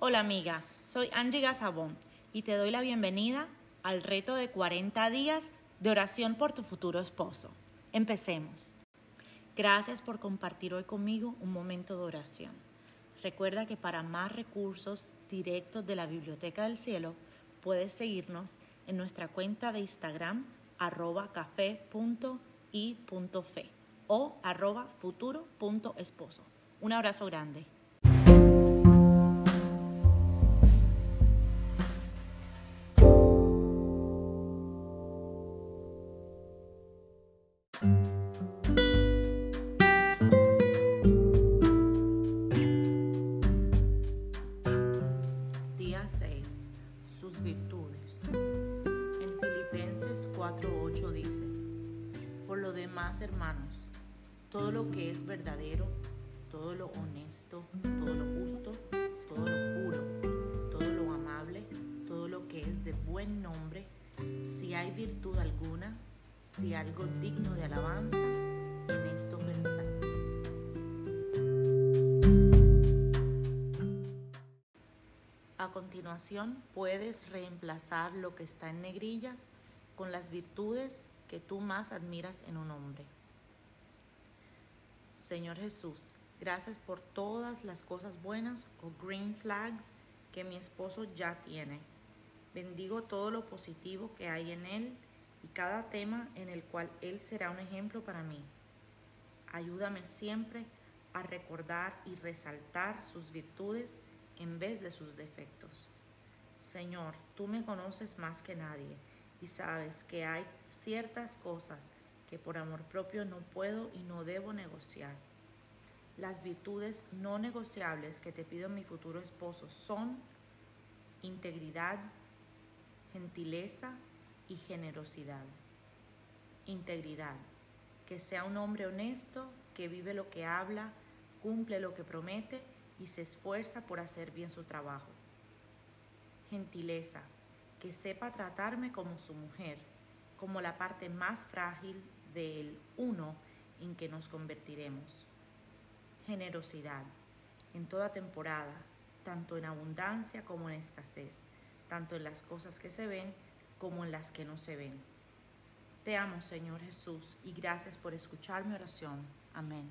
Hola amiga, soy Angie Gazabón y te doy la bienvenida al reto de 40 días de oración por tu futuro esposo. Empecemos. Gracias por compartir hoy conmigo un momento de oración. Recuerda que para más recursos directos de la Biblioteca del Cielo, puedes seguirnos en nuestra cuenta de Instagram arroba café.i.fe o arroba futuro.esposo. Un abrazo grande. 4:8 dice, Por lo demás, hermanos, todo lo que es verdadero, todo lo honesto, todo lo justo, todo lo puro, todo lo amable, todo lo que es de buen nombre, si hay virtud alguna, si algo digno de alabanza, en esto pensad. A continuación, puedes reemplazar lo que está en negrillas con las virtudes que tú más admiras en un hombre. Señor Jesús, gracias por todas las cosas buenas o green flags que mi esposo ya tiene. Bendigo todo lo positivo que hay en él y cada tema en el cual él será un ejemplo para mí. Ayúdame siempre a recordar y resaltar sus virtudes en vez de sus defectos. Señor, tú me conoces más que nadie y sabes que hay ciertas cosas que por amor propio no puedo y no debo negociar. Las virtudes no negociables que te pido mi futuro esposo son integridad, gentileza y generosidad. Integridad, que sea un hombre honesto, que vive lo que habla, cumple lo que promete y se esfuerza por hacer bien su trabajo. Gentileza, que sepa tratarme como su mujer, como la parte más frágil del uno en que nos convertiremos. Generosidad, en toda temporada, tanto en abundancia como en escasez, tanto en las cosas que se ven como en las que no se ven. Te amo, Señor Jesús, y gracias por escuchar mi oración. Amén.